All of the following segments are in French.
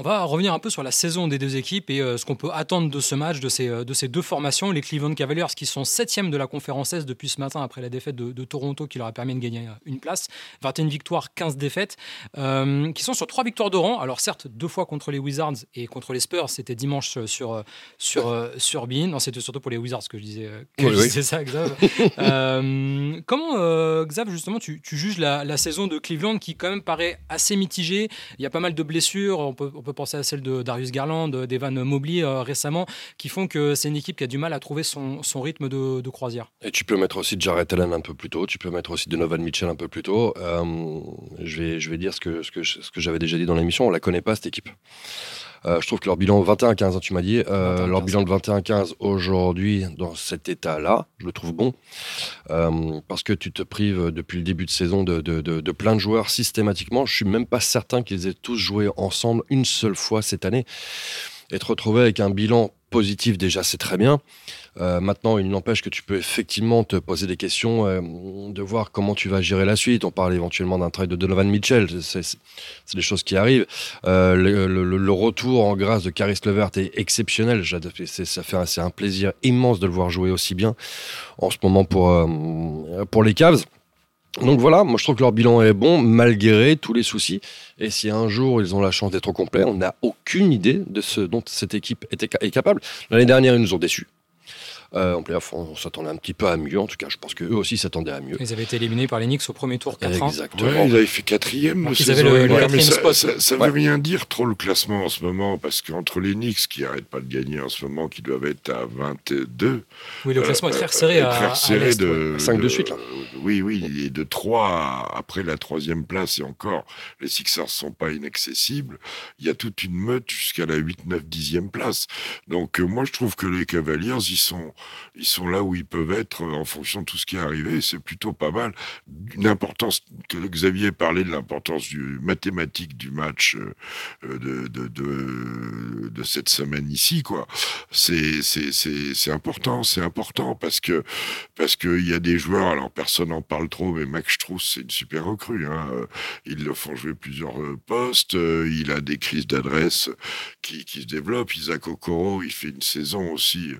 On va revenir un peu sur la saison des deux équipes et euh, ce qu'on peut attendre de ce match, de ces, euh, de ces deux formations. Les Cleveland Cavaliers qui sont septièmes de la conférence S depuis ce matin après la défaite de, Toronto qui leur a permis de gagner euh, une place. 21 victoires, 15 défaites, qui sont sur trois victoires de rang. Alors certes, deux fois contre les Wizards et contre les Spurs, c'était dimanche sur, sur, sur Bean. Non, c'était surtout pour les Wizards que je disais, que ça, Xav. comment, Xav, justement, tu, tu juges la, la, saison de Cleveland qui quand même paraît assez mitigée Il y a pas mal de blessures, on peut, on peut penser à celle de Darius Garland, d'Evan Mobley euh, récemment, qui font que c'est une équipe qui a du mal à trouver son, son rythme de, de, croisière. Et tu peux mettre aussi Jarrett Allen un peu plus tôt, tu peux mettre aussi Donovan Mitchell un peu plus tôt. Euh, je, vais, je vais dire ce que, ce que, ce que j'avais déjà dit dans l'émission, on la connaît pas cette équipe. Euh, je trouve que leur bilan 21-15, hein, tu m'as dit, euh, leur bilan de 21-15 aujourd'hui, dans cet état-là, je le trouve bon. Euh, parce que tu te prives depuis le début de saison de, de, de, plein de joueurs systématiquement. Je suis même pas certain qu'ils aient tous joué ensemble une seule fois cette année. Et te retrouver avec un bilan positif déjà, c'est très bien. Euh, maintenant, il n'empêche que tu peux effectivement te poser des questions, euh, de voir comment tu vas gérer la suite. On parle éventuellement d'un trade de Donovan Mitchell, c'est des choses qui arrivent. Euh, le, retour en grâce de Caris Levert est exceptionnel. Ça fait c'est un plaisir immense de le voir jouer aussi bien en ce moment pour, pour les Cavs. Donc voilà, moi je trouve que leur bilan est bon malgré tous les soucis. Et si un jour ils ont la chance d'être au complet, on n'a aucune idée de ce dont cette équipe est capable. L'année dernière, ils nous ont déçus. Euh, en playoff, on, s'attendait un petit peu à mieux. En tout cas, je pense qu'eux aussi s'attendaient à mieux. Ils avaient été éliminés par les Knicks au premier tour, 4 Exactement. ils avaient fait quatrième. ils avaient le, quatrième spot. Ça ne veut rien dire trop le classement en ce moment, parce qu'entre les Knicks qui n'arrêtent pas de gagner en ce moment, qui doivent être à 22. Oui, le classement est très serré. Euh, à, serré de, 5 de, suite. Là. Oui, oui, et de 3 après la troisième place, et encore, les Sixers ne sont pas inaccessibles. Il y a toute une meute jusqu'à la 8, 9, 10e place. Donc, euh, moi, je trouve que les Cavaliers, ils sont, ils sont là où ils peuvent être en fonction de tout ce qui est arrivé. C'est plutôt pas mal. Une importance que Xavier parlait de l'importance du mathématique du match euh, de, cette semaine ici, quoi. C'est, important, c'est important parce que, parce qu'il y a des joueurs, alors personne n'en parle trop, mais Max Strauss, c'est une super recrue, hein. Ils le font jouer plusieurs euh, postes, il a des crises d'adresse qui, qui se développent. Isaac Okoro, il fait une saison aussi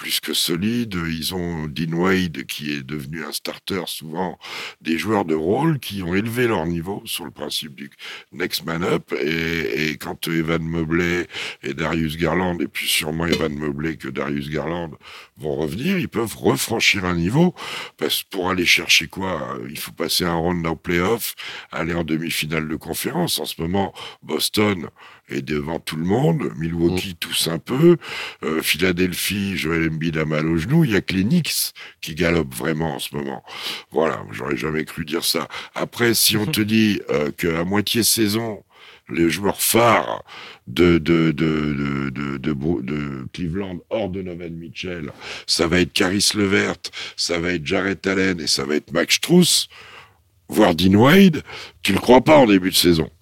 plus que solide. Ils ont Dean Wade qui est devenu un starter souvent, des joueurs de rôle qui ont élevé leur niveau sur le principe du next man up. Et, quand Evan Mobley et Darius Garland, et plus sûrement Evan Mobley que Darius Garland vont revenir, ils peuvent refranchir un niveau. Parce que pour aller chercher quoi Il faut passer un round en playoff, aller en demi-finale de conférence. En ce moment, Boston est devant tout le monde. Milwaukee mm. tous un peu. Euh, Philadelphie, Joel Embiid a mal au genou. Il y a que les Knicks qui galopent vraiment en ce moment. Voilà, j'aurais jamais cru dire ça. Après, si on te dit euh, qu'à moitié saison, les joueurs phares de, de, de, de, de, Cleveland hors de Novan Mitchell, ça va être Caris Levert, ça va être Jarrett Allen et ça va être Max Struss, voire Dean Wade, tu le crois pas en début de saison.